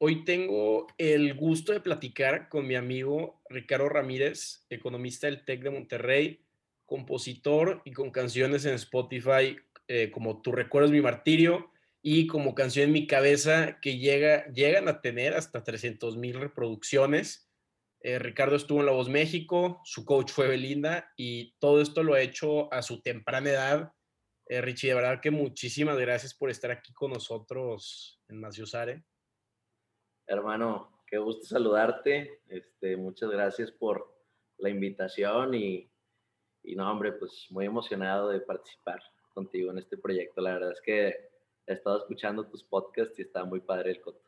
Hoy tengo el gusto de platicar con mi amigo Ricardo Ramírez, economista del TEC de Monterrey, compositor y con canciones en Spotify eh, como Tu recuerdo mi martirio y como canción en mi cabeza que llega, llegan a tener hasta 300 mil reproducciones. Eh, Ricardo estuvo en La Voz México, su coach fue Belinda y todo esto lo ha hecho a su temprana edad. Eh, Richie, de verdad que muchísimas gracias por estar aquí con nosotros en Maciosare. Hermano, qué gusto saludarte. Este, muchas gracias por la invitación y, y no, hombre, pues muy emocionado de participar contigo en este proyecto. La verdad es que he estado escuchando tus podcasts y está muy padre el coto.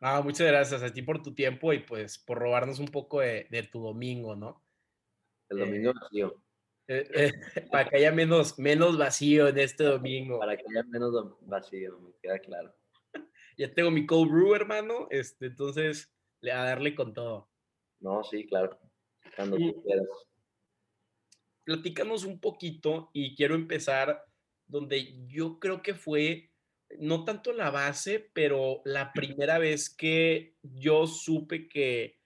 Ah, muchas gracias a ti por tu tiempo y pues por robarnos un poco de, tu domingo, ¿no? El domingo eh, vacío. Eh, eh, para que haya menos, menos vacío en este domingo. Para que haya menos vacío, me queda claro ya tengo mi cold brew, hermano, este, entonces a darle con todo. No, sí, claro, cuando tú quieras. Platícanos un poquito y quiero empezar donde yo creo que fue no tanto la base, pero la primera vez que yo supe que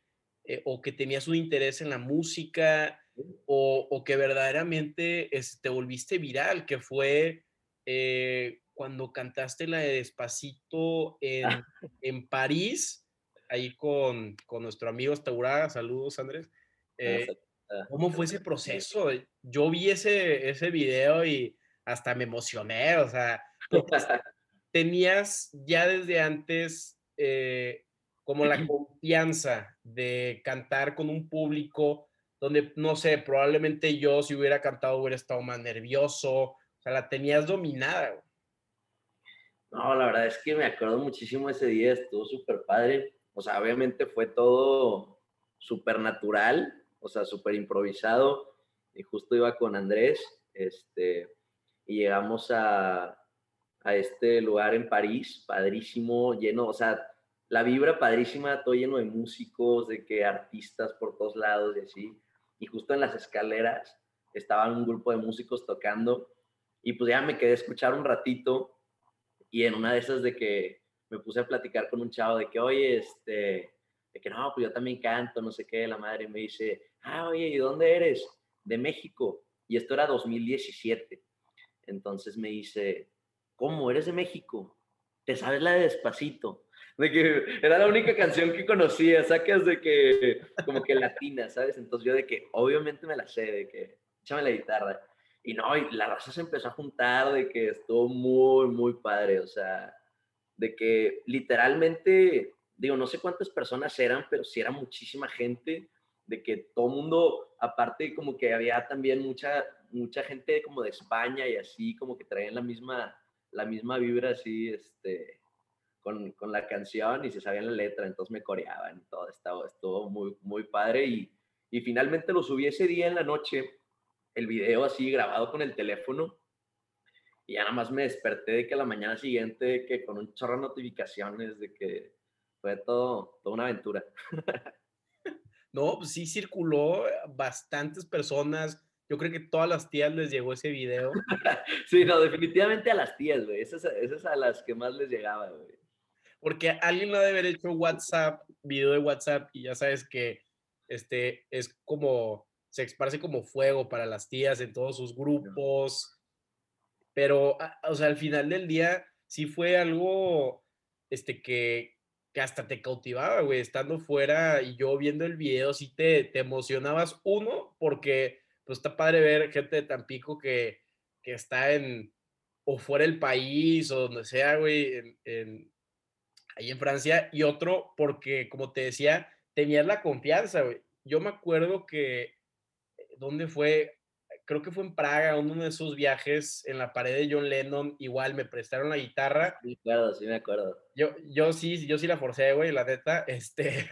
eh, o que tenías un interés en la música o, o que verdaderamente este, te volviste viral, que fue eh, cuando cantaste la de Despacito en, ah. en París, ahí con, con nuestro amigo Estauraga. Saludos, Andrés. Eh, ¿Cómo fue ese proceso? Yo vi ese, ese video y hasta me emocioné, o sea, tenías ya desde antes eh, como la confianza de cantar con un público donde, no sé, probablemente yo si hubiera cantado hubiera estado más nervioso, o sea, la tenías dominada. No, la verdad es que me acuerdo muchísimo ese día, estuvo súper padre. O sea, obviamente fue todo súper natural, o sea, súper improvisado. Y justo iba con Andrés, este, y llegamos a, a este lugar en París, padrísimo, lleno, o sea, la vibra padrísima, todo lleno de músicos, de que artistas por todos lados y así. Y justo en las escaleras estaban un grupo de músicos tocando y pues ya me quedé a escuchar un ratito y en una de esas de que me puse a platicar con un chavo de que, oye, este, de que no, pues yo también canto, no sé qué, la madre me dice, ah, oye, ¿y dónde eres? De México. Y esto era 2017. Entonces me dice, ¿cómo? ¿Eres de México? ¿Te sabes la de Despacito? De que era la única canción que conocía, sacas de que, como que latina, ¿sabes? Entonces yo de que, obviamente me la sé, de que, échame la guitarra. Y no, y la raza se empezó a juntar de que estuvo muy, muy padre, o sea, de que literalmente, digo, no sé cuántas personas eran, pero sí era muchísima gente, de que todo mundo, aparte como que había también mucha, mucha gente como de España y así, como que traían la misma, la misma vibra así, este, con, con la canción y se sabían la letra, entonces me coreaban, todo, estaba, estuvo muy, muy padre y, y finalmente lo subí ese día en la noche el video así grabado con el teléfono y ya nada más me desperté de que la mañana siguiente que con un chorro de notificaciones de que fue todo, toda una aventura. No, pues sí circuló bastantes personas. Yo creo que todas las tías les llegó ese video. sí, no, definitivamente a las tías, güey. Esas, esas a las que más les llegaba, güey. Porque alguien no debe haber hecho WhatsApp, video de WhatsApp, y ya sabes que este es como se esparce como fuego para las tías en todos sus grupos. Pero, ah, o sea, al final del día sí fue algo este, que, que hasta te cautivaba, güey, estando fuera y yo viendo el video, sí te, te emocionabas. Uno, porque pues está padre ver gente de Tampico que, que está en, o fuera del país, o donde sea, güey, en, en, ahí en Francia. Y otro, porque, como te decía, tenías la confianza, güey. Yo me acuerdo que ¿dónde fue? Creo que fue en Praga, uno de esos viajes en la pared de John Lennon, igual me prestaron la guitarra. Sí, claro, sí me acuerdo. Yo, yo sí, yo sí la forcé, güey, la neta, este,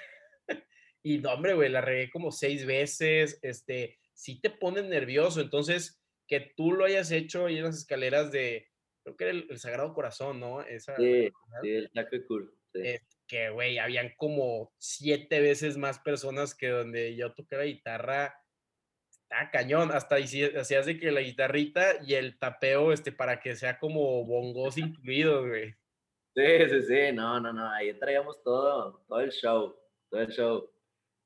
y no, hombre, güey, la regué como seis veces, este, sí te pones nervioso, entonces, que tú lo hayas hecho ahí en las escaleras de, creo que era el, Sagrado Corazón, ¿no? Esa, sí, sí, el Cool. que, güey, habían como siete veces más personas que donde yo toqué la guitarra Ah, cañón, hasta hacías de que la guitarrita y el tapeo, este, para que sea como bongos incluidos, güey. Sí, sí, sí, no, no, no, ahí traíamos todo, todo el show, todo el show.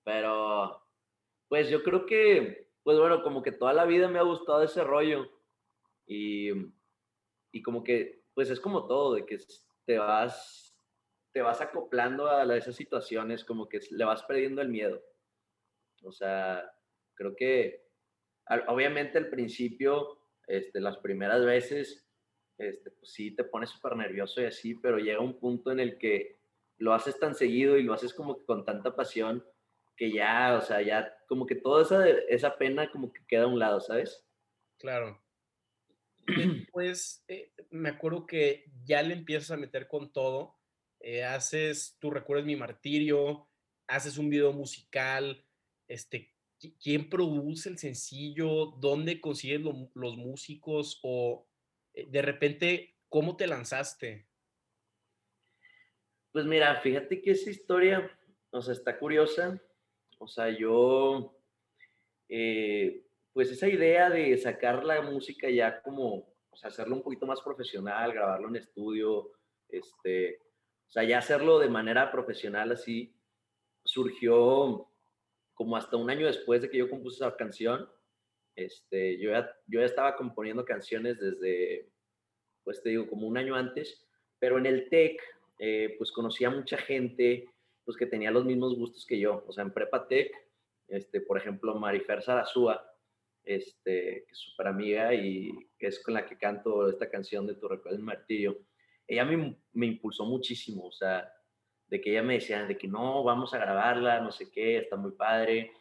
Pero, pues yo creo que, pues bueno, como que toda la vida me ha gustado ese rollo. Y, y como que, pues es como todo, de que te vas, te vas acoplando a esas situaciones, como que le vas perdiendo el miedo. O sea, creo que, obviamente al principio, este, las primeras veces, este, pues sí te pones súper nervioso y así, pero llega un punto en el que lo haces tan seguido y lo haces como que con tanta pasión que ya, o sea, ya como que toda esa, esa pena como que queda a un lado, ¿sabes? Claro. Pues me acuerdo que ya le empiezas a meter con todo. Eh, haces, tú recuerdas mi martirio, haces un video musical, este, ¿quién produce el sencillo? ¿Dónde consigues los músicos? O eh, de repente, ¿cómo te lanzaste? Pues mira, fíjate que esa historia, o sea, está curiosa. O sea, yo, eh, pues esa idea de sacar la música ya como, o sea, hacerlo un poquito más profesional, grabarlo en estudio, este, o sea, ya hacerlo de manera profesional así, surgió como hasta un año después de que yo compuse esa canción. Este, yo, ya, yo ya estaba componiendo canciones desde, pues te digo, como un año antes, pero en el TEC, eh, pues conocía mucha gente, pues que tenía los mismos gustos que yo. O sea, en Prepa Tech, este, por ejemplo, Marifer Sarazúa, este, que es súper amiga y que es con la que canto esta canción de Tu Recuerdo en Martirio, ella me, me, impulsó muchísimo, o sea, de que ella me decía de que no, vamos a grabarla, no sé qué, está muy padre.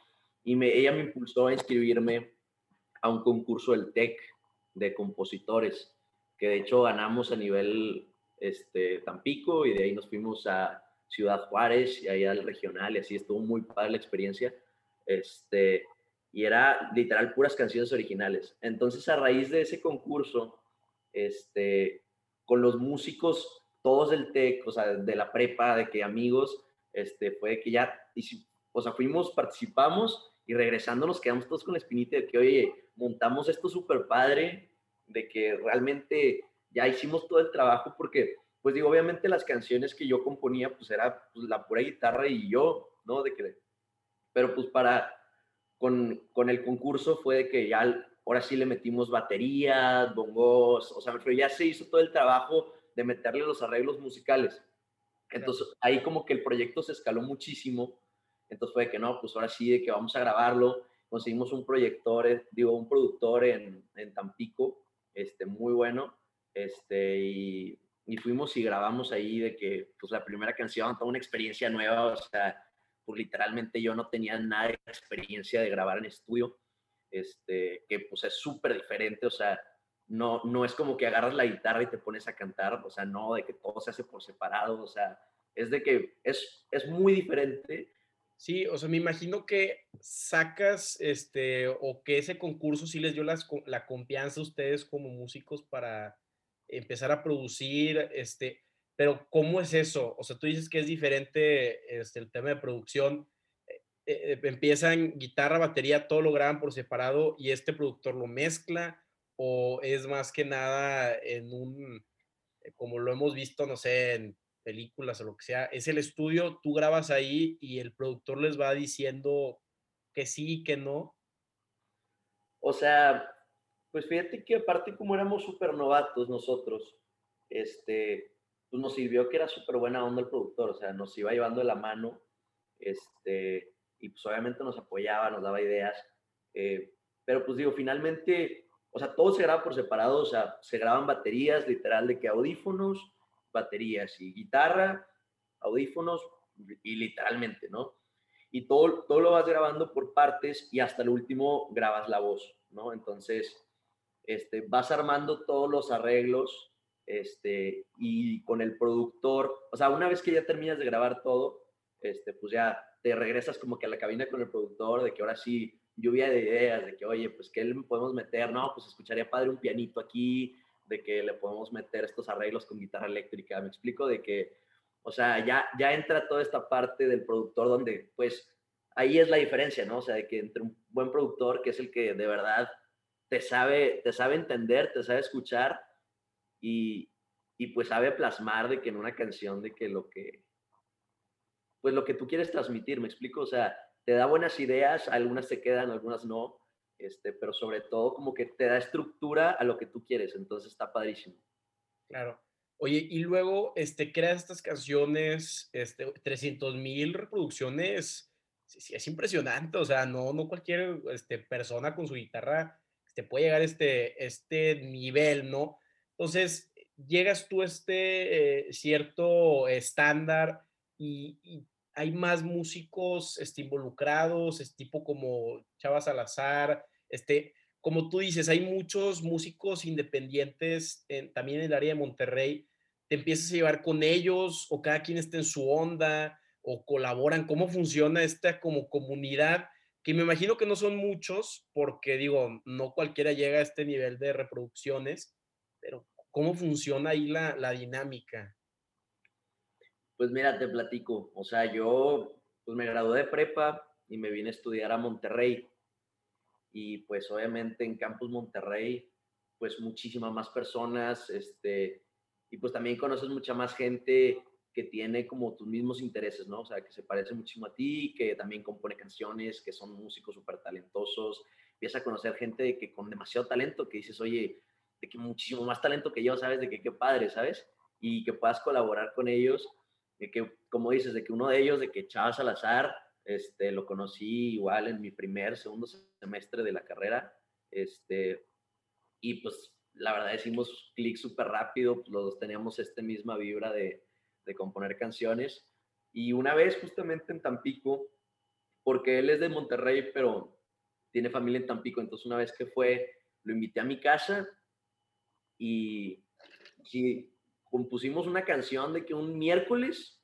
Y me, ella me impulsó a inscribirme a un concurso del TEC de compositores, que de hecho ganamos a nivel este, Tampico y de ahí nos fuimos a Ciudad Juárez y ahí al regional y así estuvo muy padre la experiencia. Este, y era literal puras canciones originales. Entonces, a raíz de ese concurso, este, con los músicos, todos del TEC, o sea, de la prepa, de que amigos, este, fue que ya, o sea, fuimos, participamos y regresando nos quedamos todos con la espinita de que, oye, montamos esto súper padre, de que realmente ya hicimos todo el trabajo porque, pues digo, obviamente las canciones que yo componía, pues era pues, la pura guitarra y yo, ¿no? De que, pero pues para con, con, el concurso fue de que ya ahora sí le metimos baterías, bongos, o sea, pero ya se hizo todo el trabajo de meterle los arreglos musicales. Entonces ahí como que el proyecto se escaló muchísimo. Entonces fue de que no, pues ahora sí, de que vamos a grabarlo. Conseguimos un proyector, eh, digo, un productor en, en Tampico, este, muy bueno. Este, y, y, fuimos y grabamos ahí de que, pues la primera canción, toda una experiencia nueva, o sea, pues literalmente yo no tenía nada de experiencia de grabar en estudio, este, que pues es súper diferente, o sea, no, no es como que agarras la guitarra y te pones a cantar, o sea, no, de que todo se hace por separado, o sea, es de que es, es muy diferente. Sí, o sea, me imagino que sacas, este, o que ese concurso sí les dio las, la confianza a ustedes como músicos para empezar a producir, este, pero ¿cómo es eso? O sea, tú dices que es diferente este, el tema de producción. Eh, eh, empiezan guitarra, batería, todo lo graban por separado y este productor lo mezcla o es más que nada en un, eh, como lo hemos visto, no sé, en películas o lo que sea, es el estudio, tú grabas ahí y el productor les va diciendo que sí y que no. O sea, pues fíjate que aparte como éramos súper novatos nosotros, este, pues nos sirvió que era súper buena onda el productor, o sea, nos iba llevando de la mano, este, y pues obviamente nos apoyaba, nos daba ideas, eh, pero pues digo, finalmente o sea, todo se graba por separado, o sea, se graban baterías, literal, de que audífonos, baterías y guitarra, audífonos y literalmente, ¿no? Y todo, todo lo vas grabando por partes y hasta el último grabas la voz, ¿no? Entonces, este, vas armando todos los arreglos este, y con el productor, o sea, una vez que ya terminas de grabar todo, este, pues ya te regresas como que a la cabina con el productor de que ahora sí lluvia de ideas, de que, oye, pues, ¿qué le podemos meter? No, pues escucharía padre un pianito aquí, de que le podemos meter estos arreglos con guitarra eléctrica. Me explico de que, o sea, ya, ya entra toda esta parte del productor donde, pues, ahí es la diferencia, ¿no? O sea, de que entre un buen productor, que es el que de verdad te sabe, te sabe entender, te sabe escuchar y, y pues sabe plasmar de que en una canción de que lo que, pues lo que tú quieres transmitir, me explico, o sea, te da buenas ideas, algunas te quedan, algunas no, este, pero sobre todo como que te da estructura a lo que tú quieres, entonces está padrísimo. Claro. Oye, y luego, este, creas estas canciones, este, 300 mil reproducciones, sí, es impresionante, o sea, no, no cualquier este, persona con su guitarra este, puede llegar a este, este nivel, ¿no? Entonces, llegas tú a este eh, cierto estándar y, hay más músicos este, involucrados, es tipo como Chava Salazar, este, como tú dices, hay muchos músicos independientes también en el área de Monterrey, te empiezas a llevar con ellos o cada quien está en su onda o colaboran, cómo funciona esta como comunidad, que me imagino que no son muchos, porque digo, no cualquiera llega a este nivel de reproducciones, pero ¿cómo funciona ahí la, la dinámica? Pues mira, te platico. O sea, yo pues me gradué de prepa y me vine a estudiar a Monterrey. Y pues obviamente en Campus Monterrey, pues muchísimas más personas, este, y pues también conoces mucha más gente que tiene como tus mismos intereses, ¿no? O sea, que se parece muchísimo a ti, que también compone canciones, que son músicos súper talentosos. Empiezas a conocer gente que con demasiado talento, que dices, oye, de que muchísimo más talento que yo, ¿sabes? De que qué padre, ¿sabes? Y que puedas colaborar con ellos de que, como dices, de que uno de ellos, de que Chava Salazar, este, lo conocí igual en mi primer, segundo semestre de la carrera, este, y pues la verdad hicimos clic súper rápido, pues los dos teníamos esta misma vibra de, de componer canciones, y una vez justamente en Tampico, porque él es de Monterrey, pero tiene familia en Tampico, entonces una vez que fue, lo invité a mi casa y, y compusimos una canción de que un miércoles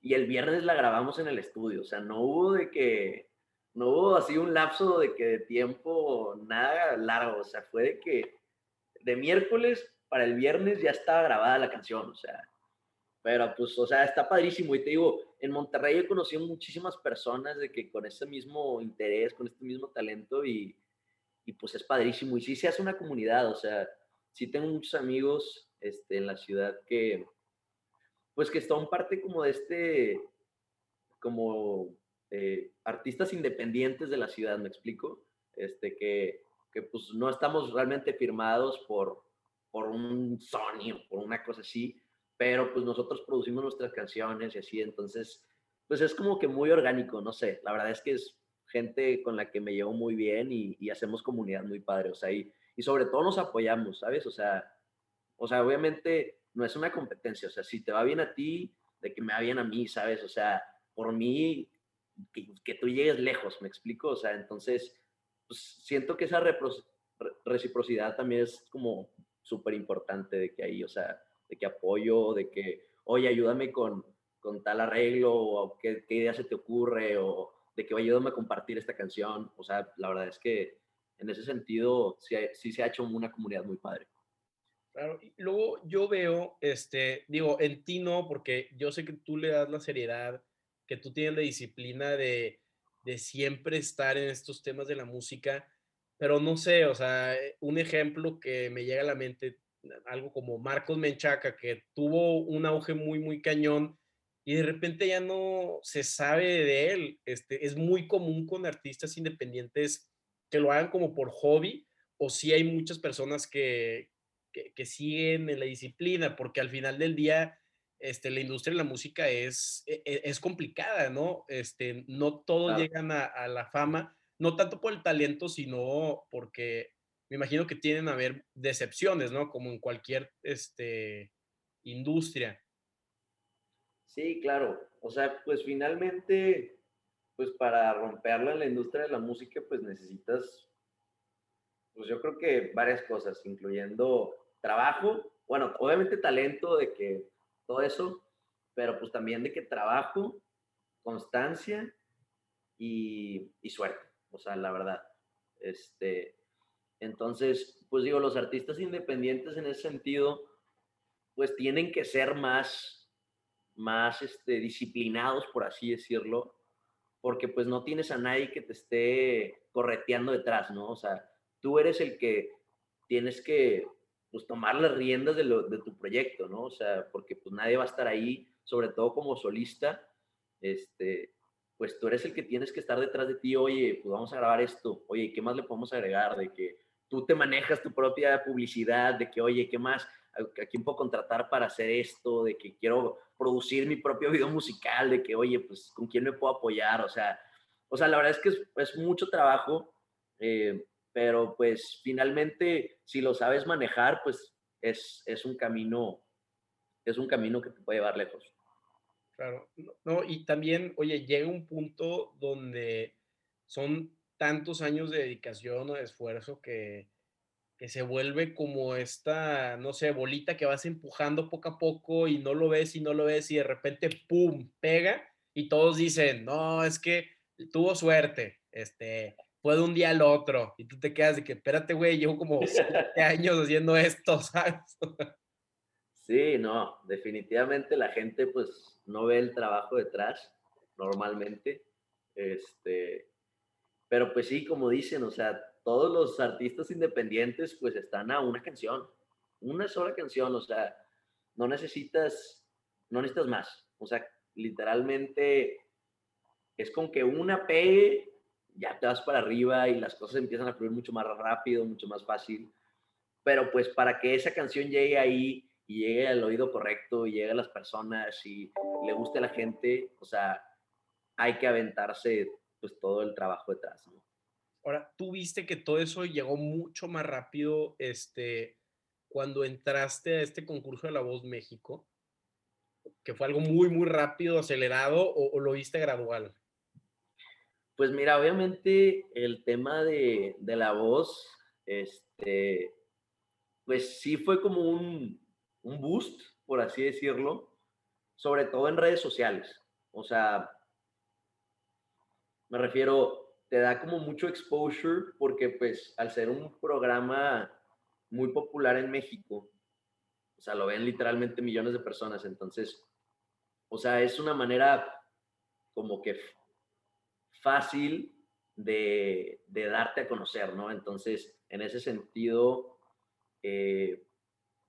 y el viernes la grabamos en el estudio. O sea, no hubo de que, no hubo así un lapso de que de tiempo, nada largo. O sea, fue de que de miércoles para el viernes ya estaba grabada la canción. O sea, pero pues, o sea, está padrísimo. Y te digo, en Monterrey he conocido muchísimas personas de que con ese mismo interés, con este mismo talento y, y pues es padrísimo. Y sí se hace una comunidad, o sea, sí tengo muchos amigos este, en la ciudad que, pues que son parte como de este, como eh, artistas independientes de la ciudad, me explico, este, que, que pues no estamos realmente firmados por, por un Sony o por una cosa así, pero pues nosotros producimos nuestras canciones y así, entonces, pues es como que muy orgánico, no sé, la verdad es que es gente con la que me llevo muy bien y, y hacemos comunidad muy padre, o sea, y, y sobre todo nos apoyamos, ¿sabes? O sea, o sea, obviamente no es una competencia, o sea, si te va bien a ti, de que me va bien a mí, ¿sabes? O sea, por mí, que, tú llegues lejos, ¿me explico? O sea, entonces, pues siento que esa reciprocidad también es como súper importante de que ahí, o sea, de que apoyo, de que, oye, ayúdame con, con tal arreglo, o qué, qué idea se te ocurre, o de que, ayúdame a compartir esta canción. O sea, la verdad es que en ese sentido sí, sí se ha hecho una comunidad muy padre. Luego yo veo, este, digo, en ti no, porque yo sé que tú le das la seriedad, que tú tienes la disciplina de, de siempre estar en estos temas de la música, pero no sé, o sea, eh, un ejemplo que me llega a la mente, algo como Marcos Menchaca, que tuvo un auge muy, muy cañón y de repente ya no se sabe de él. Este, es muy común con artistas independientes que lo hagan como por hobby, o si hay muchas personas que, que, siguen en la disciplina, porque al final del día, este, la industria de la música es, e, e, es, complicada, ¿no? Este, no todos llegan a, la fama, no tanto por el talento, sino porque me imagino que tienen a haber decepciones, ¿no? Como en cualquier este, industria. Sí, claro. O sea, pues finalmente, pues para romperla en la industria de la música, pues necesitas, pues yo creo que varias cosas, incluyendo trabajo, bueno, obviamente talento de que todo eso, pero pues también de que trabajo, constancia y, suerte, o sea, la verdad. Este, entonces, pues digo, los artistas independientes en ese sentido, pues tienen que ser más, más este, disciplinados, por así decirlo, porque pues no tienes a nadie que te esté correteando detrás, ¿no? O sea, tú eres el que tienes que pues tomar las riendas de, lo, de tu proyecto, ¿no? O sea, porque pues nadie va a estar ahí, sobre todo como solista, este, pues tú eres el que tienes que estar detrás de ti, oye, pues vamos a grabar esto, oye, ¿qué más le podemos agregar? De que tú te manejas tu propia publicidad, de que, oye, ¿qué más? ¿A quién puedo contratar para hacer esto? De que quiero producir mi propio video musical, de que, oye, pues, ¿con quién me puedo apoyar? O sea, o sea la verdad es que es, mucho trabajo, eh, pero pues finalmente, si lo sabes manejar, pues es, es un camino, es un camino que te puede llevar lejos. Claro, no, y también, oye, llega un punto donde son tantos años de dedicación o de esfuerzo que, que se vuelve como esta, no sé, bolita que vas empujando poco a poco y no lo ves y no lo ves y de repente, ¡pum!, pega y todos dicen, no, es que tuvo suerte, este, fue de un día al otro y tú te quedas de que, espérate, güey, llevo como siete años haciendo esto, ¿sabes? Sí, no, definitivamente la gente pues no ve el trabajo detrás normalmente, este, pero pues sí, como dicen, o sea, todos los artistas independientes pues están a una canción, una sola canción, o sea, no necesitas, no necesitas más, o sea, literalmente es con que una pegue ya te vas para arriba y las cosas empiezan a fluir mucho más rápido, mucho más fácil. Pero pues para que esa canción llegue ahí y llegue al oído correcto y llegue a las personas y le guste a la gente, o sea, hay que aventarse pues todo el trabajo detrás. Ahora, tú viste que todo eso llegó mucho más rápido este, cuando entraste a este concurso de La Voz México, que fue algo muy, muy rápido, acelerado, o lo viste gradual? Pues mira, obviamente el tema de, la voz, este, pues sí fue como un, un boost, por así decirlo, sobre todo en redes sociales. O sea, me refiero, te da como mucho exposure porque pues al ser un programa muy popular en México, o sea, lo ven literalmente millones de personas, entonces, o sea, es una manera como que fácil de, darte a conocer, ¿no? Entonces, en ese sentido, eh,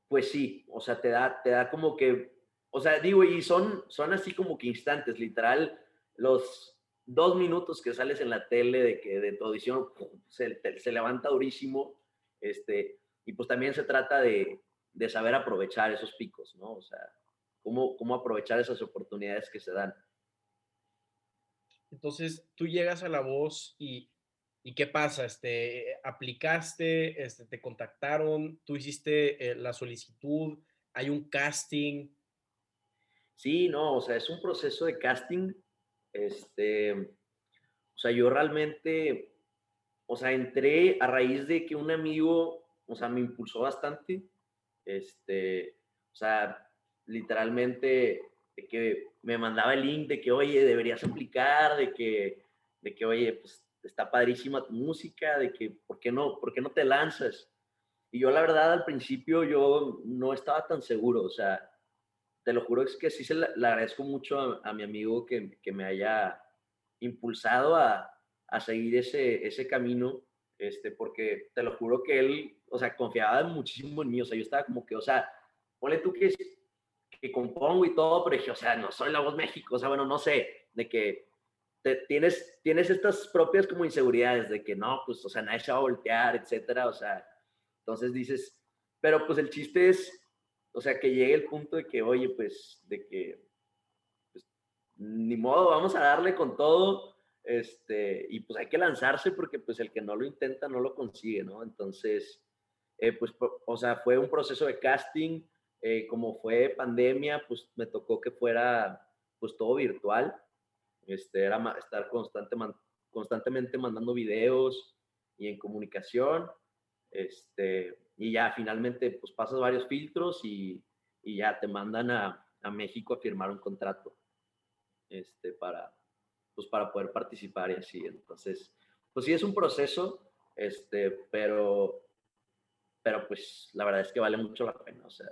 pues sí, o sea, te da, te da como que, o sea, digo, y son, son así como que instantes, literal, los dos minutos que sales en la tele de que de tu audición se, levanta durísimo, este, y pues también se trata de, saber aprovechar esos picos, ¿no? O sea, cómo aprovechar esas oportunidades que se dan. Entonces, tú llegas a la voz y, ¿qué pasa? Este, ¿Aplicaste? Este, ¿Te contactaron? ¿Tú hiciste eh, la solicitud? ¿Hay un casting? Sí, no, o sea, es un proceso de casting. Este, o sea, yo realmente, o sea, entré a raíz de que un amigo, o sea, me impulsó bastante. Este, o sea, literalmente de que me mandaba el link de que, oye, deberías aplicar, de que, de que, oye, pues está padrísima tu música, de que, ¿por qué no, por qué no te lanzas? Y yo la verdad al principio yo no estaba tan seguro, o sea, te lo juro es que sí se le, agradezco mucho a, mi amigo que, que, me haya impulsado a, a, seguir ese, ese camino, este, porque te lo juro que él, o sea, confiaba muchísimo en mí, o sea, yo estaba como que, o sea, ponle tú que que compongo y todo, pero dije, o sea, no soy la voz México, o sea, bueno, no sé, de que te, tienes, tienes estas propias como inseguridades de que no, pues, o sea, nadie se va a voltear, etcétera, o sea, entonces dices, pero pues el chiste es, o sea, que llegue el punto de que, oye, pues, de que, pues, ni modo, vamos a darle con todo, este, y pues hay que lanzarse porque pues el que no lo intenta no lo consigue, ¿no? Entonces, eh, pues, o sea, fue un proceso de casting, eh, como fue pandemia, pues me tocó que fuera pues todo virtual. Este, era estar constante, constantemente mandando videos y en comunicación. Este, y ya finalmente pues pasas varios filtros y, y ya te mandan a, a, México a firmar un contrato este, para, pues para poder participar y así. Entonces, pues sí es un proceso, este, pero, pero pues la verdad es que vale mucho la pena. O sea,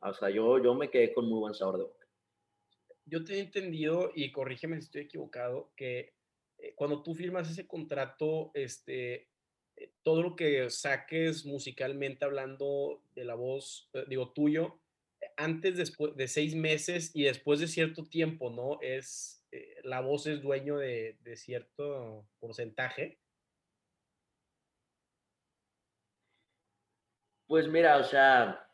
o sea, yo, yo me quedé con muy buen sabor de boca. Yo te he entendido, y corrígeme si estoy equivocado, que eh, cuando tú firmas ese contrato, este, eh, todo lo que saques musicalmente hablando de la voz, eh, digo, tuyo, antes después de seis meses y después de cierto tiempo, ¿no? Es, la voz es dueño de, de cierto porcentaje. Pues mira, o sea,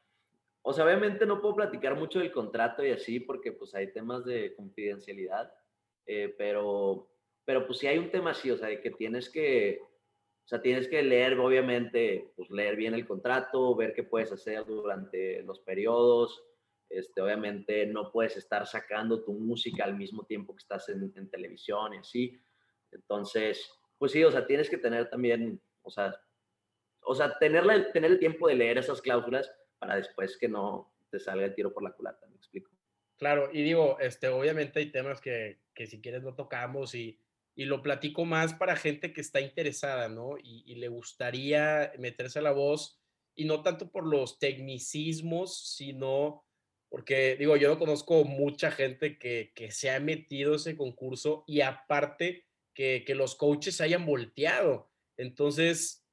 o sea, obviamente no puedo platicar mucho del contrato y así porque pues hay temas de confidencialidad, eh, pero, pero pues sí hay un tema así, o sea, de que tienes que, o sea, tienes que leer, obviamente, pues leer bien el contrato, ver qué puedes hacer durante los periodos, este, obviamente no puedes estar sacando tu música al mismo tiempo que estás en, televisión y así, entonces, pues sí, o sea, tienes que tener también, o sea, o sea, tener, tener el tiempo de leer esas cláusulas para después que no te salga el tiro por la culata, me explico. Claro, y digo, este, obviamente hay temas que, que si quieres no tocamos y, y, lo platico más para gente que está interesada, ¿no? Y, le gustaría meterse a la voz, y no tanto por los tecnicismos, sino porque, digo, yo no conozco mucha gente que, que se ha metido ese concurso y aparte que, que los coaches se hayan volteado. Entonces,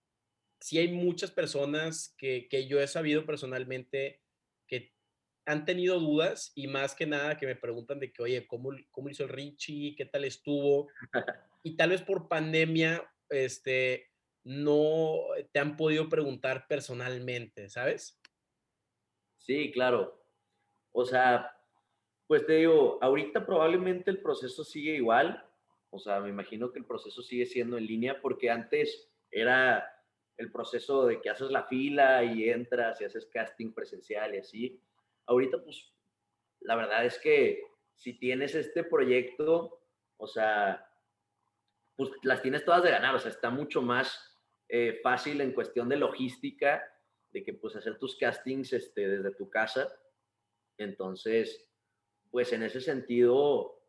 sí hay muchas personas que, que, yo he sabido personalmente que han tenido dudas y más que nada que me preguntan de que, oye, ¿cómo, cómo hizo el Richie? ¿Qué tal estuvo? Y tal vez por pandemia, este, no te han podido preguntar personalmente, ¿sabes? Sí, claro. O sea, pues te digo, ahorita probablemente el proceso sigue igual. O sea, me imagino que el proceso sigue siendo en línea porque antes era el proceso de que haces la fila y entras y haces casting presencial y así. Ahorita, pues, la verdad es que si tienes este proyecto, o sea, pues las tienes todas de ganar, o sea, está mucho más eh, fácil en cuestión de logística, de que pues hacer tus castings este, desde tu casa. Entonces, pues en ese sentido,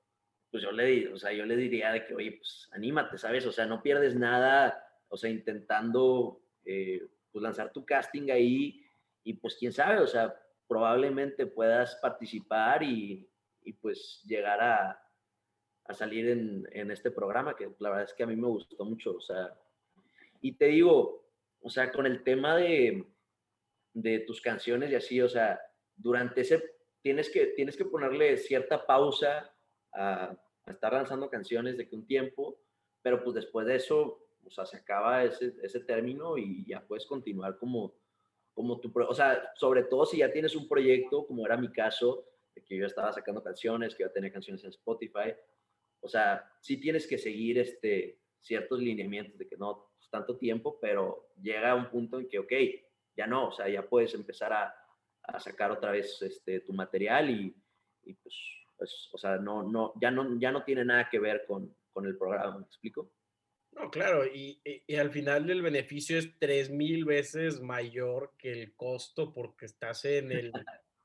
pues yo le, o sea, yo le diría de que, oye, pues anímate, ¿sabes? O sea, no pierdes nada, o sea, intentando eh, pues lanzar tu casting ahí y pues quién sabe, o sea, probablemente puedas participar y, y pues llegar a, a salir en, en, este programa, que la verdad es que a mí me gustó mucho, o sea, y te digo, o sea, con el tema de, de tus canciones y así, o sea, durante ese, tienes que, tienes que ponerle cierta pausa a, a estar lanzando canciones de que un tiempo, pero pues después de eso, o sea, se acaba ese, ese término y ya puedes continuar como, como tu, o sea, sobre todo si ya tienes un proyecto, como era mi caso, de que yo estaba sacando canciones, que yo tenía canciones en Spotify, o sea, sí tienes que seguir este, ciertos lineamientos de que no pues, tanto tiempo, pero llega un punto en que, ok, ya no, o sea, ya puedes empezar a, a sacar otra vez este, tu material y, pues, pues, o sea, no, no, ya, no, ya no tiene nada que ver con, con el programa, ¿me explico? No, claro, y, y, al final el beneficio es tres mil veces mayor que el costo porque estás en el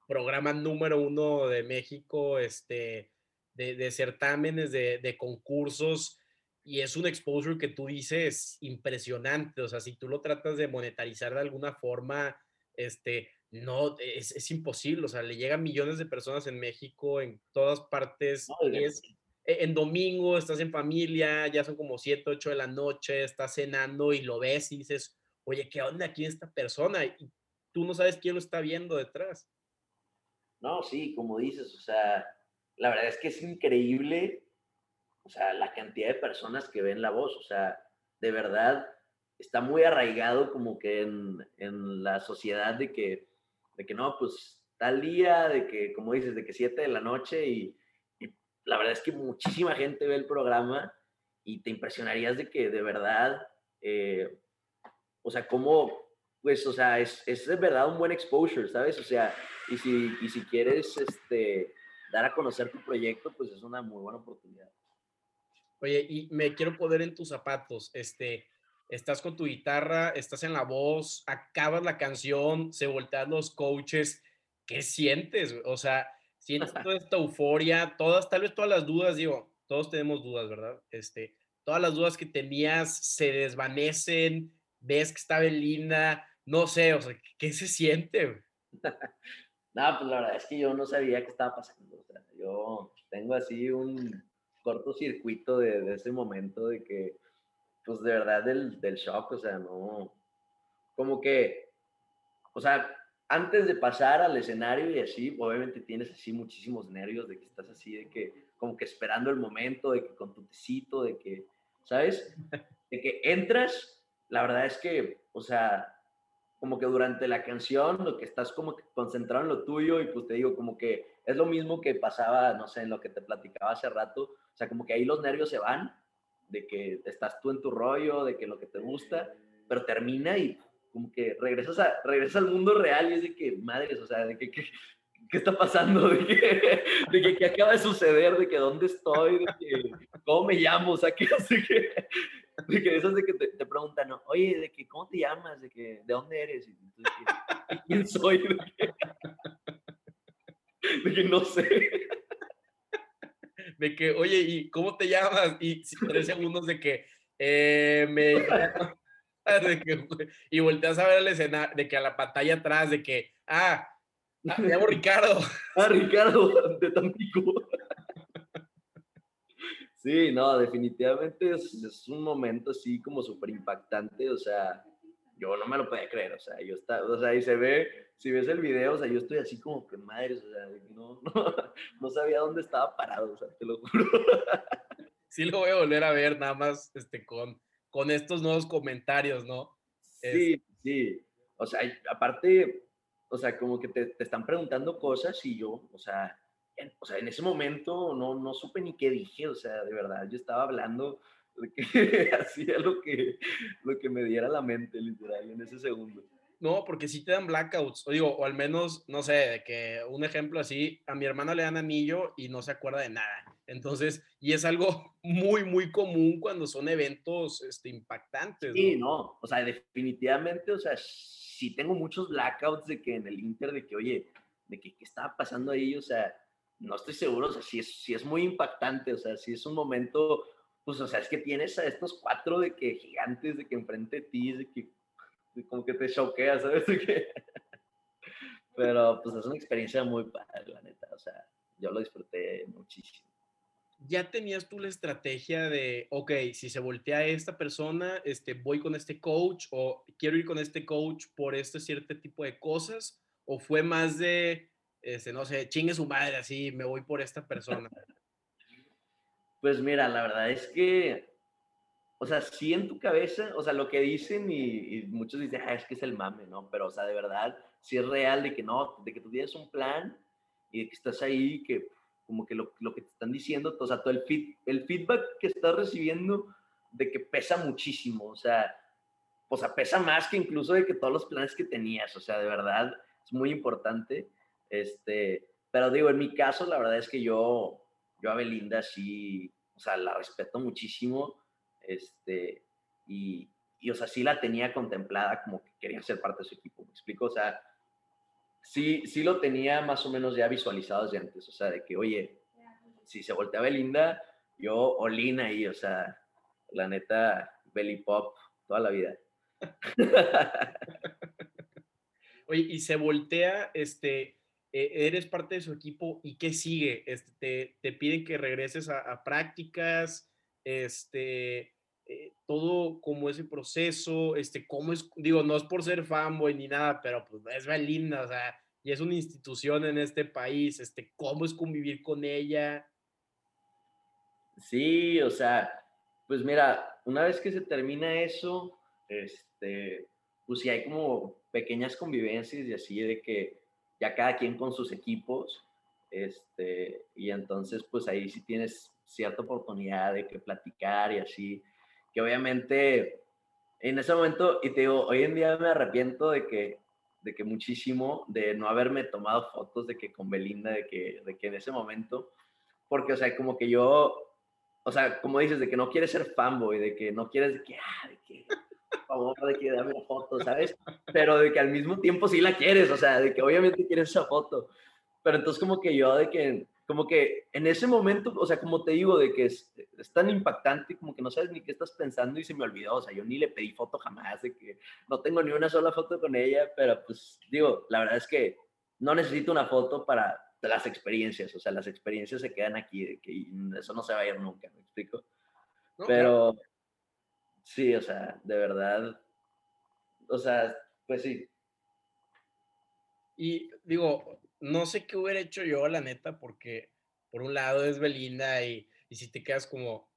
programa número uno de México, este, de, de certámenes, de, de, concursos, y es un exposure que tú dices impresionante, o sea, si tú lo tratas de monetarizar de alguna forma, este, no, es, es imposible, o sea, le llegan millones de personas en México, en todas partes, no, y es en domingo estás en familia, ya son como 7, 8 de la noche, estás cenando y lo ves y dices, oye, ¿qué onda aquí esta persona? Y tú no sabes quién lo está viendo detrás. No, sí, como dices, o sea, la verdad es que es increíble, o sea, la cantidad de personas que ven la voz, o sea, de verdad está muy arraigado como que en, en la sociedad de que, de que no, pues tal día, de que, como dices, de que 7 de la noche y la verdad es que muchísima gente ve el programa y te impresionarías de que de verdad, eh, o sea, cómo, pues, o sea, es, es, de verdad un buen exposure, ¿sabes? O sea, y si, y si quieres este, dar a conocer tu proyecto, pues es una muy buena oportunidad. Oye, y me quiero poner en tus zapatos, este, estás con tu guitarra, estás en la voz, acabas la canción, se voltean los coaches, ¿qué sientes? O sea, sientes toda esta euforia, todas, tal vez todas las dudas, digo, todos tenemos dudas, ¿verdad? Este, todas las dudas que tenías se desvanecen, ves que está linda, no sé, o sea, ¿qué se siente? no, pues la verdad es que yo no sabía qué estaba pasando, o sea, yo tengo así un cortocircuito de, de ese momento de que, pues de verdad del, del shock, o sea, no, como que, o sea, antes de pasar al escenario y así, obviamente tienes así muchísimos nervios de que estás así, de que como que esperando el momento, de que con tu tecito, de que, ¿sabes? De que entras, la verdad es que, o sea, como que durante la canción, lo que estás como que concentrado en lo tuyo y pues te digo, como que es lo mismo que pasaba, no sé, en lo que te platicaba hace rato, o sea, como que ahí los nervios se van, de que estás tú en tu rollo, de que lo que te gusta, pero termina y como que regresas, a, regresas al mundo real y es de que, madres, o sea, de que, ¿qué está pasando? ¿De que, de que, acaba de suceder? ¿De que dónde estoy? ¿De que cómo me llamo? O sea, que, de de que esas de que te, preguntan, oye, ¿de que cómo te llamas? ¿De que de dónde eres? Y ¿Quién soy? De que, de que no sé. De que, oye, ¿y cómo te llamas? Y tres segundos de que eh, me de que, y volteas a ver el escenario, de que a la pantalla atrás, de que, ah, ah me llamo Ricardo. Ah, Ricardo, de Tampico. Sí, no, definitivamente es, un momento así como súper impactante, o sea, yo no me lo podía creer, o sea, yo está, o sea, y se ve, si ves el video, o sea, yo estoy así como que madre, o sea, no, no, no sabía dónde estaba parado, o sea, te lo juro. Sí lo voy a volver a ver, nada más, este, con, con estos nuevos comentarios, ¿no? Sí, sí. O sea, aparte, o sea, como que te, están preguntando cosas y yo, o sea, en, o sea, en ese momento no, no supe ni qué dije, o sea, de verdad, yo estaba hablando de que hacía lo que, lo que me diera la mente, literal, en ese segundo. No, porque sí te dan blackouts, o digo, o al menos, no sé, de que un ejemplo así, a mi hermana le dan anillo y no se acuerda de nada. Entonces, y es algo muy, muy común cuando son eventos este, impactantes. Sí, no, o sea, definitivamente, o sea, sí tengo muchos blackouts de que en el Inter, de que, oye, de que qué estaba pasando ahí, o sea, no estoy seguro, o sea, sí es, sí es muy impactante, o sea, sí es un momento, pues, o sea, es que tienes a estos cuatro de que gigantes, de que enfrente de ti, de que como que te choquea, ¿sabes? Pero pues es una experiencia muy padre, la neta. O sea, yo lo disfruté muchísimo. ¿Ya tenías tú la estrategia de, ok, si se voltea esta persona, este, voy con este coach o quiero ir con este coach por este cierto tipo de cosas? ¿O fue más de, este, no sé, chingue su madre, así, me voy por esta persona? Pues mira, la verdad es que o sea, sí en tu cabeza, o sea, lo que dicen y, muchos dicen, ah, es que es el mame, ¿no? Pero, o sea, de verdad, sí es real de que no, de que tú tienes un plan y de que estás ahí, que como que lo, lo que te están diciendo, o sea, todo el, el feedback que estás recibiendo de que pesa muchísimo, o sea, o sea, pesa más que incluso de que todos los planes que tenías, o sea, de verdad, es muy importante, este, pero digo, en mi caso, la verdad es que yo, yo a Belinda sí, o sea, la respeto muchísimo, este, y, y, o sea, sí la tenía contemplada como que quería ser parte de su equipo, ¿me explico? O sea, sí, sí lo tenía más o menos ya visualizado desde antes, o sea, de que, oye, si se voltea Belinda, yo Olina ahí, o sea, la neta, belly pop toda la vida. Oye, y se voltea, este, e, eres parte de su equipo y qué sigue? Este, te, piden que regreses a, prácticas, este, todo como ese proceso, este, cómo es, digo, no es por ser fanboy ni nada, pero pues es Belinda, o sea, y es una institución en este país, este, cómo es convivir con ella. Sí, o sea, pues mira, una vez que se termina eso, este, pues sí hay como pequeñas convivencias y así de que ya cada quien con sus equipos, este, y entonces pues ahí sí tienes cierta oportunidad de que platicar y así, que obviamente en ese momento, y te digo, hoy en día me arrepiento de que, de que muchísimo, de no haberme tomado fotos de que con Belinda, de que, de que en ese momento, porque, o sea, como que yo, o sea, como dices, de que no quieres ser fanboy, de que no quieres de que, ah, de por favor, de que dame la foto, ¿sabes? Pero de que al mismo tiempo sí la quieres, o sea, de que obviamente quieres esa foto. Pero entonces como que yo de que como que en ese momento, o sea, como te digo, de que es, es, tan impactante, como que no sabes ni qué estás pensando y se me olvidó, o sea, yo ni le pedí foto jamás, de que no tengo ni una sola foto con ella, pero pues digo, la verdad es que no necesito una foto para las experiencias, o sea, las experiencias se quedan aquí, de que eso no se va a ir nunca, ¿me explico? pero Sí, o sea, de verdad. O sea, pues sí. Y digo, no sé qué hubiera hecho yo, la neta, porque por un lado es Belinda y, y si te quedas como,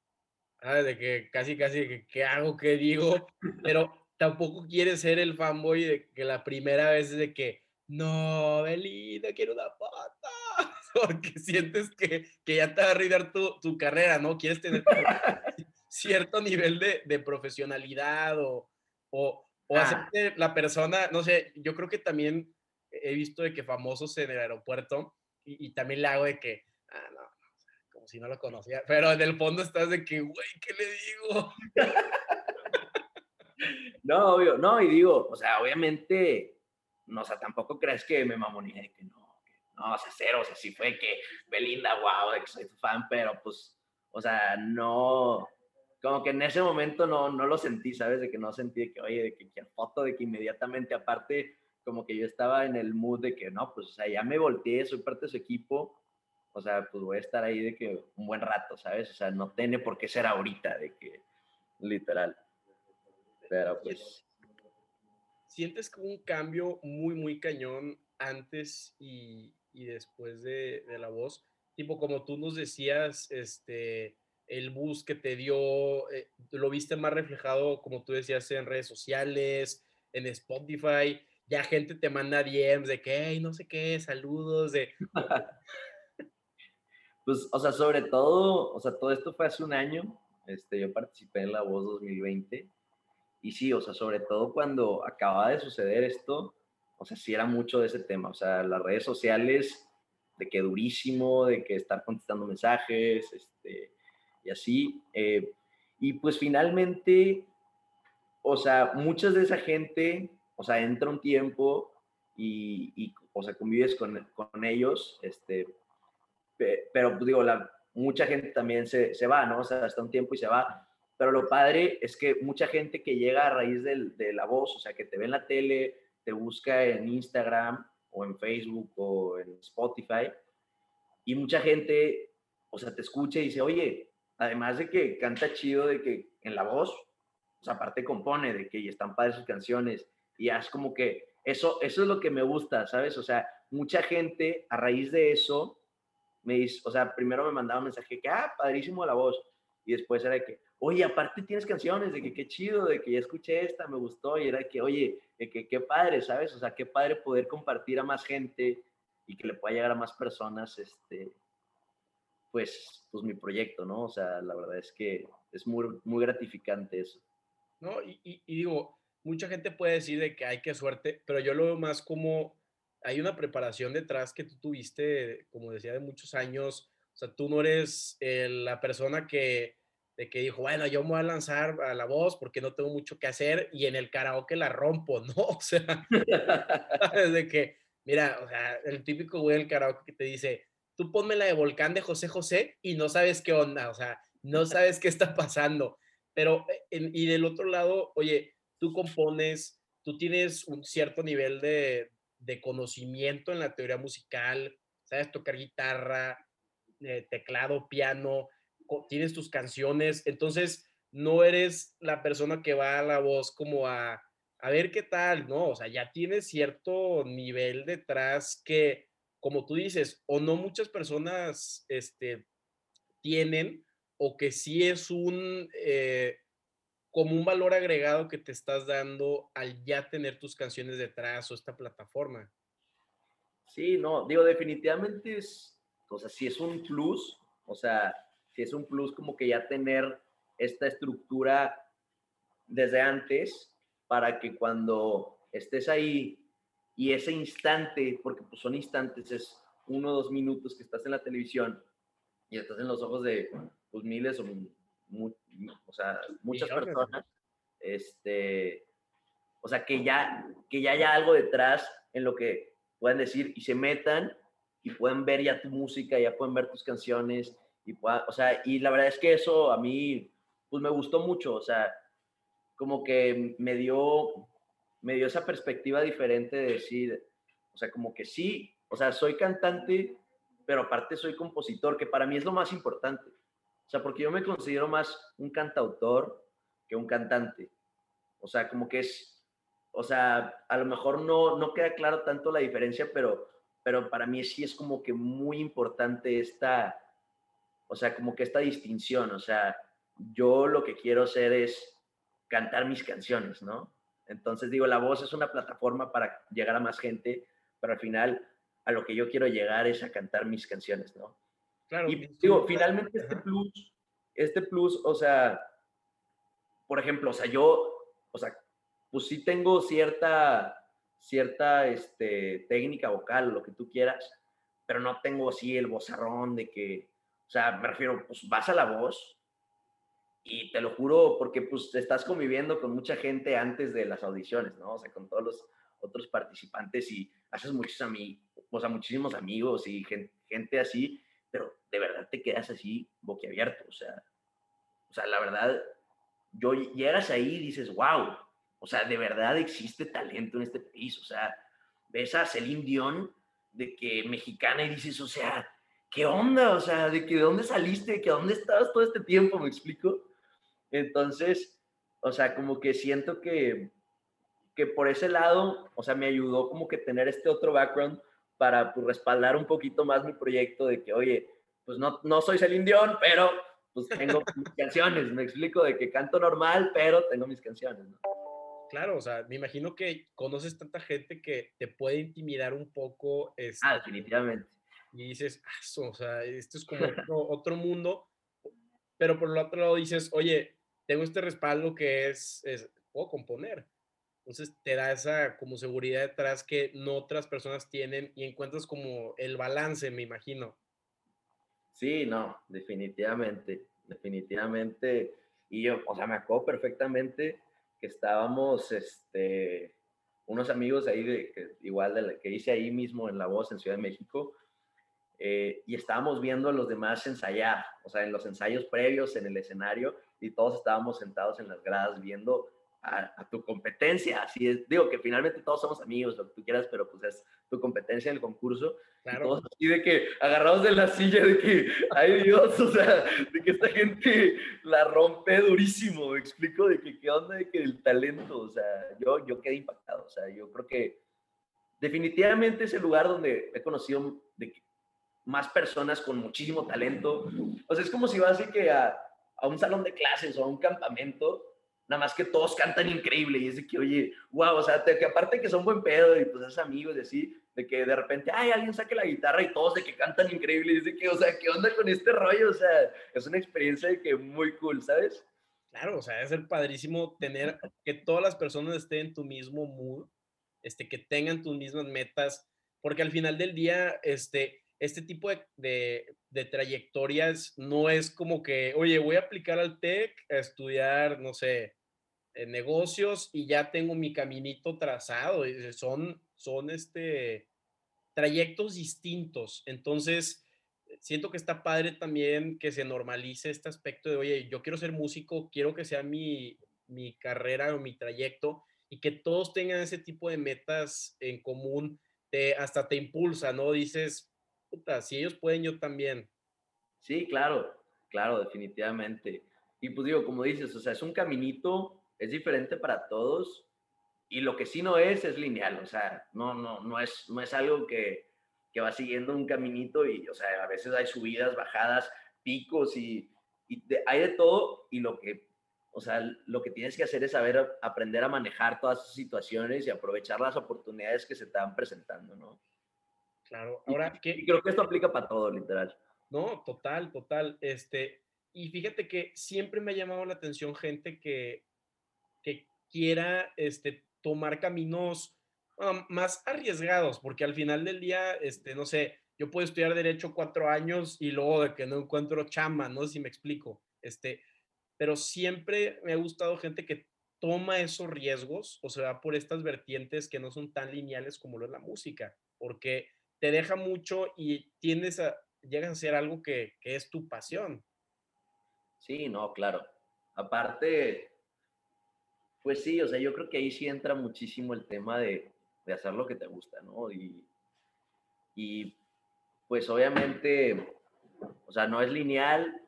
ah, de que casi, casi, que, ¿qué hago? ¿Qué digo? Pero tampoco quieres ser el fanboy de que la primera vez es de que, no, Belinda, quiero una pata, porque sientes que, que ya te va a arruinar tu, tu carrera, ¿no? Quieres tener cierto nivel de, de profesionalidad o, o, o Ah. hacerte la persona, no sé, yo creo que también he visto de que famosos en el aeropuerto y, y también le hago de que, ah, no, como si no lo conocía, pero en el fondo estás de que, güey, ¿qué le digo? No, obvio, no, y digo, o sea, obviamente, no, o sea, tampoco crees que me mamoneé de que no, que no, o sea, cero, o sea, sí fue que Belinda, wow, de que soy tu fan, pero pues, o sea, no, como que en ese momento no, no lo sentí, ¿sabes? De que no sentí de que, oye, de que, que foto, de que inmediatamente, aparte, como que yo estaba en el mood de que, no, pues, o sea, ya me volteé, soy parte de su equipo, o sea, pues voy a estar ahí de que un buen rato, ¿sabes? O sea, no tiene por qué ser ahorita, de que, literal. Pero pues, ¿Sientes hubo un cambio muy, muy cañón antes y, y después de, de la voz? Tipo, como tú nos decías, este, el bus que te dio, eh, lo viste más reflejado, como tú decías, en redes sociales, en Spotify, ya gente te manda DMs de que, hey, no sé qué, saludos, de, pues, o sea, sobre todo, o sea, todo esto fue hace un año. Este, yo participé en La Voz 2020. Y sí, o sea, sobre todo cuando acababa de suceder esto, o sea, sí era mucho de ese tema. O sea, las redes sociales, de que durísimo, de que estar contestando mensajes, este, y así. eh, y pues finalmente, o sea, muchas de esa gente, o sea, entra un tiempo y, y o sea, convives con, con ellos, este, pe- pero pues digo, la, mucha gente también se, se va, ¿no? O sea, hasta un tiempo y se va. Pero lo padre es que mucha gente que llega a raíz del- de la voz, o sea, que te ve en la tele, te busca en Instagram o en Facebook o en Spotify, y mucha gente, o sea, te escucha y dice, oye, además de que canta chido, de que en la voz, o sea, aparte compone, de que están padres sus canciones, y es como que eso, eso es lo que me gusta, ¿sabes? O sea, mucha gente a raíz de eso me dice, o sea, primero me mandaba un mensaje que, ah, padrísimo la voz, y después era que, oye, aparte tienes canciones, de que qué chido, de que ya escuché esta, me gustó, y era que, oye, de que qué padre, ¿sabes? O sea, qué padre poder compartir a más gente y que le pueda llegar a más personas, este, pues, pues mi proyecto, ¿no? O sea, la verdad es que es muy, muy gratificante eso. ¿no? Y, y- y digo, mucha gente puede decir de que hay que suerte, pero yo lo veo más como hay una preparación detrás que tú tuviste, como decía, de muchos años. O sea, tú no eres eh, la persona que, de que dijo, bueno, yo me voy a lanzar a la voz porque no tengo mucho que hacer y en el karaoke la rompo, ¿no? O sea, ¿sabes? de que, mira, o sea, el típico güey del karaoke que te dice, tú ponme la de Volcán de José José y no sabes qué onda, o sea, no sabes qué está pasando. Pero, eh, en- y del otro lado, oye, tú compones, tú tienes un cierto nivel de, de conocimiento en la teoría musical, sabes tocar guitarra, eh, teclado, piano, tienes tus canciones, entonces no eres la persona que va a la voz como a, a ver qué tal, ¿no? O sea, ya tienes cierto nivel detrás que, como tú dices, o no muchas personas este, tienen, o que sí es un, eh, como un valor agregado que te estás dando al ya tener tus canciones detrás o esta plataforma. Sí, no, digo, definitivamente es, o sea, sí es un plus, o sea, sí es un plus como que ya tener esta estructura desde antes para que cuando estés ahí y ese instante, porque pues son instantes, es uno o dos minutos que estás en la televisión y estás en los ojos de pues, miles o, o sea, muchas personas, este, o sea, que ya, que ya haya algo detrás en lo que puedan decir y se metan y puedan ver ya tu música, ya pueden ver tus canciones y puedan, o sea, y la verdad es que eso a mí, pues me gustó mucho, o sea, como que me dio, me dio esa perspectiva diferente de decir, o sea, como que sí, o sea, soy cantante, pero aparte soy compositor, que para mí es lo más importante. O sea, porque yo me considero más un cantautor que un cantante. O sea, como que es, o sea, a lo mejor no, no queda claro tanto la diferencia, pero, pero para mí sí es como que muy importante esta, o sea, como que esta distinción. O sea, yo lo que quiero hacer es cantar mis canciones, ¿no? Entonces digo, la voz es una plataforma para llegar a más gente, pero al final a lo que yo quiero llegar es a cantar mis canciones, ¿no? Claro. Y digo, finalmente este plus, este plus, o sea, por ejemplo, o sea, yo, o sea, pues sí tengo cierta, cierta este, técnica vocal, lo que tú quieras, pero no tengo así el vozarrón de que, o sea, me refiero, pues vas a la voz y te lo juro porque pues estás conviviendo con mucha gente antes de las audiciones, ¿no? O sea, con todos los otros participantes y haces muchos amigos, o sea, muchísimos amigos y gente, gente así, de verdad te quedas así boquiabierto, o sea, o sea, la verdad, yo llegas ahí y dices, wow, o sea, de verdad existe talento en este país, o sea, ves a Celine Dion de que mexicana y dices, o sea, ¿qué onda? O sea, de que de dónde saliste, de que dónde estabas todo este tiempo, ¿me explico? Entonces, o sea, como que siento que, que por ese lado, o sea, me ayudó como que tener este otro background para pues, respaldar un poquito más mi proyecto de que, oye, pues no, no soy Celine Dion, pero pues tengo mis canciones, me explico, de que canto normal, pero tengo mis canciones, ¿no? Claro, o sea, me imagino que conoces tanta gente que te puede intimidar un poco. Este, ah, definitivamente. Y dices, ah, o sea, esto es como otro, otro mundo, pero por el otro lado dices, oye, tengo este respaldo que es, es, puedo componer. Entonces te da esa como seguridad detrás que no otras personas tienen y encuentras como el balance, me imagino. Sí, no, definitivamente, definitivamente. Y yo, o sea, me acuerdo perfectamente que estábamos, este, unos amigos ahí, igual de que hice ahí mismo en La Voz, en Ciudad de México, eh, y estábamos viendo a los demás ensayar, o sea, en los ensayos previos, en el escenario, y todos estábamos sentados en las gradas viendo a, tu competencia. Así es, digo que finalmente todos somos amigos, lo que tú quieras, pero pues es tu competencia en el concurso. Claro. Y todos así de que agarrados de la silla, de que, ay Dios, o sea, de que esta gente la rompe durísimo, me explico, de que qué onda, de que el talento, o sea, yo, yo quedé impactado, o sea, yo creo que definitivamente es el lugar donde he conocido de más personas con muchísimo talento. O sea, es como si vas así que a a un salón de clases o a un campamento, nada más que todos cantan increíble y es de que, oye, wow, o sea, que aparte que son buen pedo y pues es amigos y así, de que de repente, ay, alguien saque la guitarra y todos de que cantan increíble y es de que, o sea, ¿qué onda con este rollo? O sea, es una experiencia de que muy cool, ¿sabes? Claro, o sea, es el padrísimo tener que todas las personas estén en tu mismo mood, este, que tengan tus mismas metas, porque al final del día, este, este tipo de, trayectorias no es como que, oye, voy a aplicar al TEC a estudiar, no sé, negocios y ya tengo mi caminito trazado. Son, son este, trayectos distintos. Entonces, siento que está padre también que se normalice este aspecto de, oye, yo quiero ser músico, quiero que sea mi, mi carrera o mi trayecto y que todos tengan ese tipo de metas en común, hasta te impulsa, ¿no? Dices, si ellos pueden, yo también. Sí, claro, claro, definitivamente. Y pues digo, como dices, o sea, es un caminito, es diferente para todos y lo que sí no es es lineal, o sea, no, no, no, es, no es algo que, que va siguiendo un caminito y, o sea, a veces hay subidas, bajadas, picos y, y hay de todo y lo que, o sea, lo que tienes que hacer es saber aprender a manejar todas esas situaciones y aprovechar las oportunidades que se te van presentando, ¿no? Claro, ahora que... creo que esto aplica para todo, literal. No, total, total. Este, y fíjate que siempre me ha llamado la atención gente que, que quiera este, tomar caminos más arriesgados, porque al final del día, este, no sé, yo puedo estudiar derecho cuatro años y luego de que no encuentro chamba, no sé si me explico, este, pero siempre me ha gustado gente que toma esos riesgos o se va por estas vertientes que no son tan lineales como lo es la música, porque te deja mucho y tienes a, llegas a ser algo que, que es tu pasión. Sí, no, claro. Aparte, pues sí, o sea, yo creo que ahí sí entra muchísimo el tema de, de hacer lo que te gusta, ¿no? Y, y, pues obviamente, o sea, no es lineal,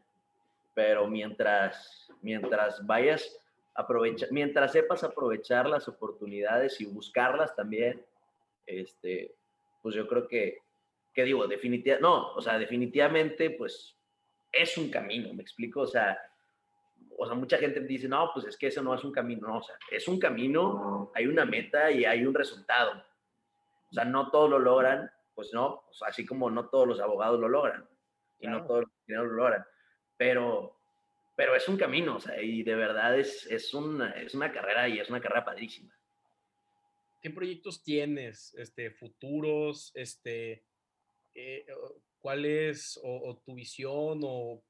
pero mientras, mientras vayas aprovecha, mientras sepas aprovechar las oportunidades y buscarlas también, este, pues yo creo que, que digo, definitivamente, no, o sea, definitivamente, pues es un camino, me explico, o sea, o sea, mucha gente dice, no, pues es que eso no es un camino, no, o sea, es un camino, hay una meta y hay un resultado. O sea, no todos lo logran, pues no, o sea, así como no todos los abogados lo logran y no todos los lo logran, pero, pero es un camino, o sea, y de verdad es, es, una, es una carrera y es una carrera padrísima. ¿Qué proyectos tienes, este, futuros, este, eh, cuál es o, tu visión o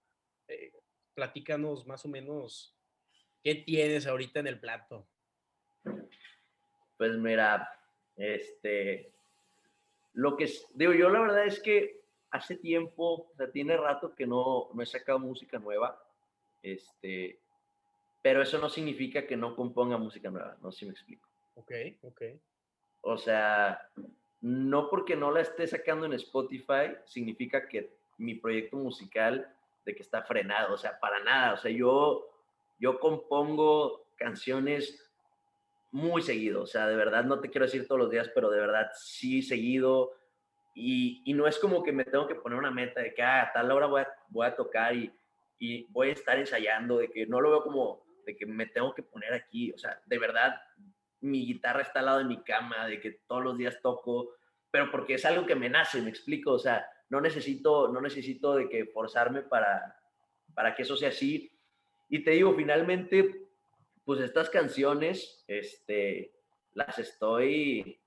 eh, platícanos más o menos qué tienes ahorita en el plato. Pues mira, este, lo que digo yo la verdad es que hace tiempo, o sea, tiene rato que no, no he sacado música nueva, este, pero eso no significa que no componga música nueva, no sé si me explico. Ok, ok. O sea, no porque no la esté sacando en Spotify significa que mi proyecto musical de que está frenado, o sea, para nada, o sea, yo, yo compongo canciones muy seguido, o sea, de verdad, no te quiero decir todos los días, pero de verdad sí seguido, y, y no es como que me tengo que poner una meta de que ah, a tal hora voy a, voy a tocar y, y voy a estar ensayando, de que no lo veo como de que me tengo que poner aquí, o sea, de verdad, mi guitarra está al lado de mi cama, de que todos los días toco, pero porque es algo que me nace, me explico, o sea, no necesito, no necesito de que forzarme para, para que eso sea así. Y te digo, finalmente, pues estas canciones, este, las estoy,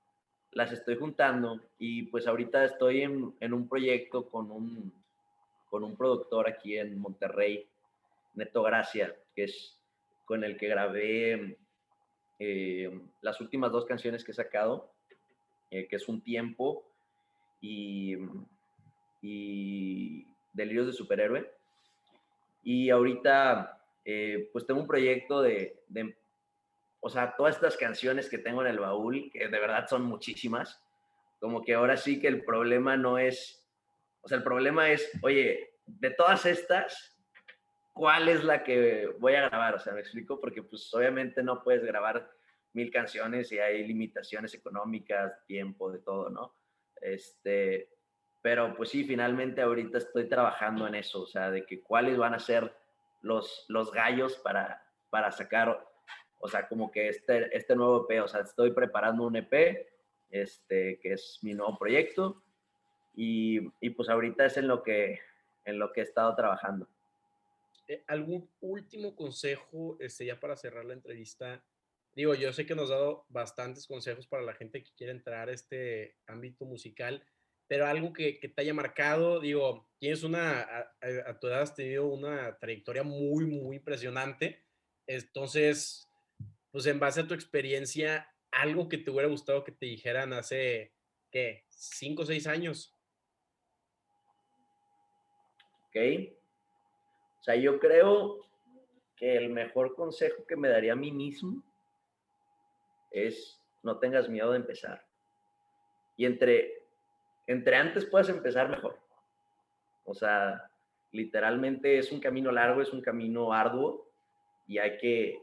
las estoy juntando y pues ahorita estoy en, en un proyecto con un, con un productor aquí en Monterrey, Neto Gracia, que es con el que grabé eh, las últimas dos canciones que he sacado, eh, que es Un Tiempo y y Delirios de Superhéroe. Y ahorita, eh, pues tengo un proyecto de, de, o sea, todas estas canciones que tengo en el baúl, que de verdad son muchísimas, como que ahora sí que el problema no es, o sea, el problema es, oye, de todas estas, ¿cuál es la que voy a grabar? O sea, me explico, porque pues obviamente no puedes grabar mil canciones y hay limitaciones económicas, tiempo, de todo, ¿no? Este, pero pues sí, finalmente ahorita estoy trabajando en eso, o sea, de que cuáles van a ser los, los gallos para, para sacar, o sea, como que este, este nuevo EP, o sea, estoy preparando un EP, este, que es mi nuevo proyecto, y, y pues ahorita es en lo que, en lo que he estado trabajando. Eh, ¿Algún último consejo, este, ya para cerrar la entrevista? Digo, yo sé que nos has dado bastantes consejos para la gente que quiere entrar a este ámbito musical, pero algo que, te haya marcado, digo, tienes una, a, tu edad has tenido una trayectoria muy, muy impresionante, entonces, pues en base a tu experiencia, algo que te hubiera gustado que te dijeran hace, ¿qué? ¿Cinco o seis años? Ok. O sea, yo creo que el mejor consejo que me daría a mí mismo es no tengas miedo de empezar. Y entre entre antes puedes empezar mejor. O sea, literalmente es un camino largo, es un camino arduo y hay que,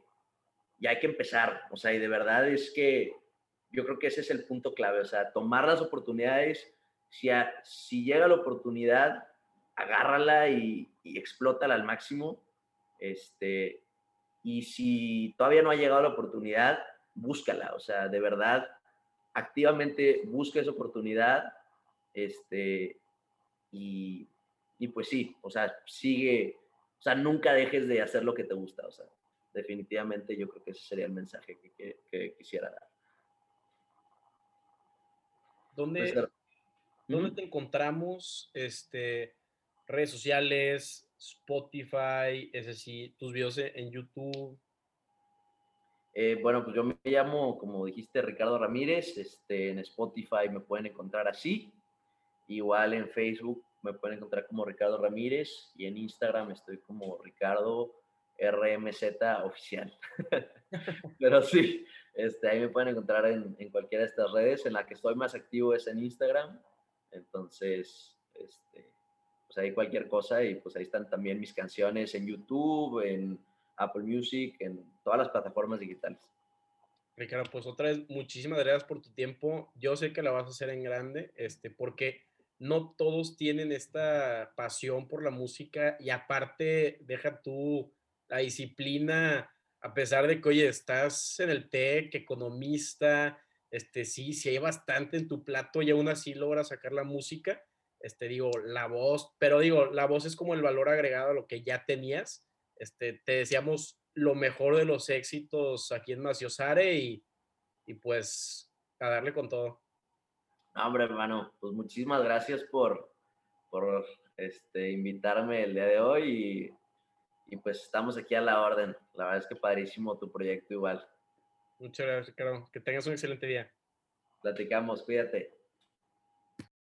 y hay que empezar. O sea, y de verdad es que yo creo que ese es el punto clave. O sea, tomar las oportunidades. Si, si llega la oportunidad, agárrala y, y explótala al máximo. Este, y si todavía no ha llegado la oportunidad, búscala. O sea, de verdad, activamente busca esa oportunidad este, y, y pues sí, o sea, sigue, o sea, nunca dejes de hacer lo que te gusta, o sea, definitivamente yo creo que ese sería el mensaje que, que, quisiera dar. ¿Dónde, ¿dónde te encontramos? Este, redes sociales, Spotify, es decir, tus videos en YouTube. Eh, bueno, pues yo me llamo, como dijiste, Ricardo Ramírez. Este, en Spotify me pueden encontrar así. Igual en Facebook me pueden encontrar como Ricardo Ramírez y en Instagram estoy como Ricardo RMZ oficial. Pero sí, este, ahí me pueden encontrar en, en, cualquiera de estas redes. En la que estoy más activo es en Instagram. Entonces, este, pues ahí cualquier cosa y pues ahí están también mis canciones en YouTube, en Apple Music, en todas las plataformas digitales. Ricardo, pues otra vez, muchísimas gracias por tu tiempo. Yo sé que la vas a hacer en grande, este, porque no todos tienen esta pasión por la música y aparte, deja tú la disciplina, a pesar de que, oye, estás en el TEC, economista, este, sí, sí hay bastante en tu plato y aún así logras sacar la música, este, digo, la voz, pero digo, la voz es como el valor agregado a lo que ya tenías. Este, te deseamos lo mejor de los éxitos aquí en Maciosare y, y pues a darle con todo. hombre, hermano, pues muchísimas gracias por, por este, invitarme el día de hoy y, y, pues estamos aquí a la orden. La verdad es que padrísimo tu proyecto igual. Muchas gracias, Ricardo. Que tengas un excelente día. Platicamos, cuídate.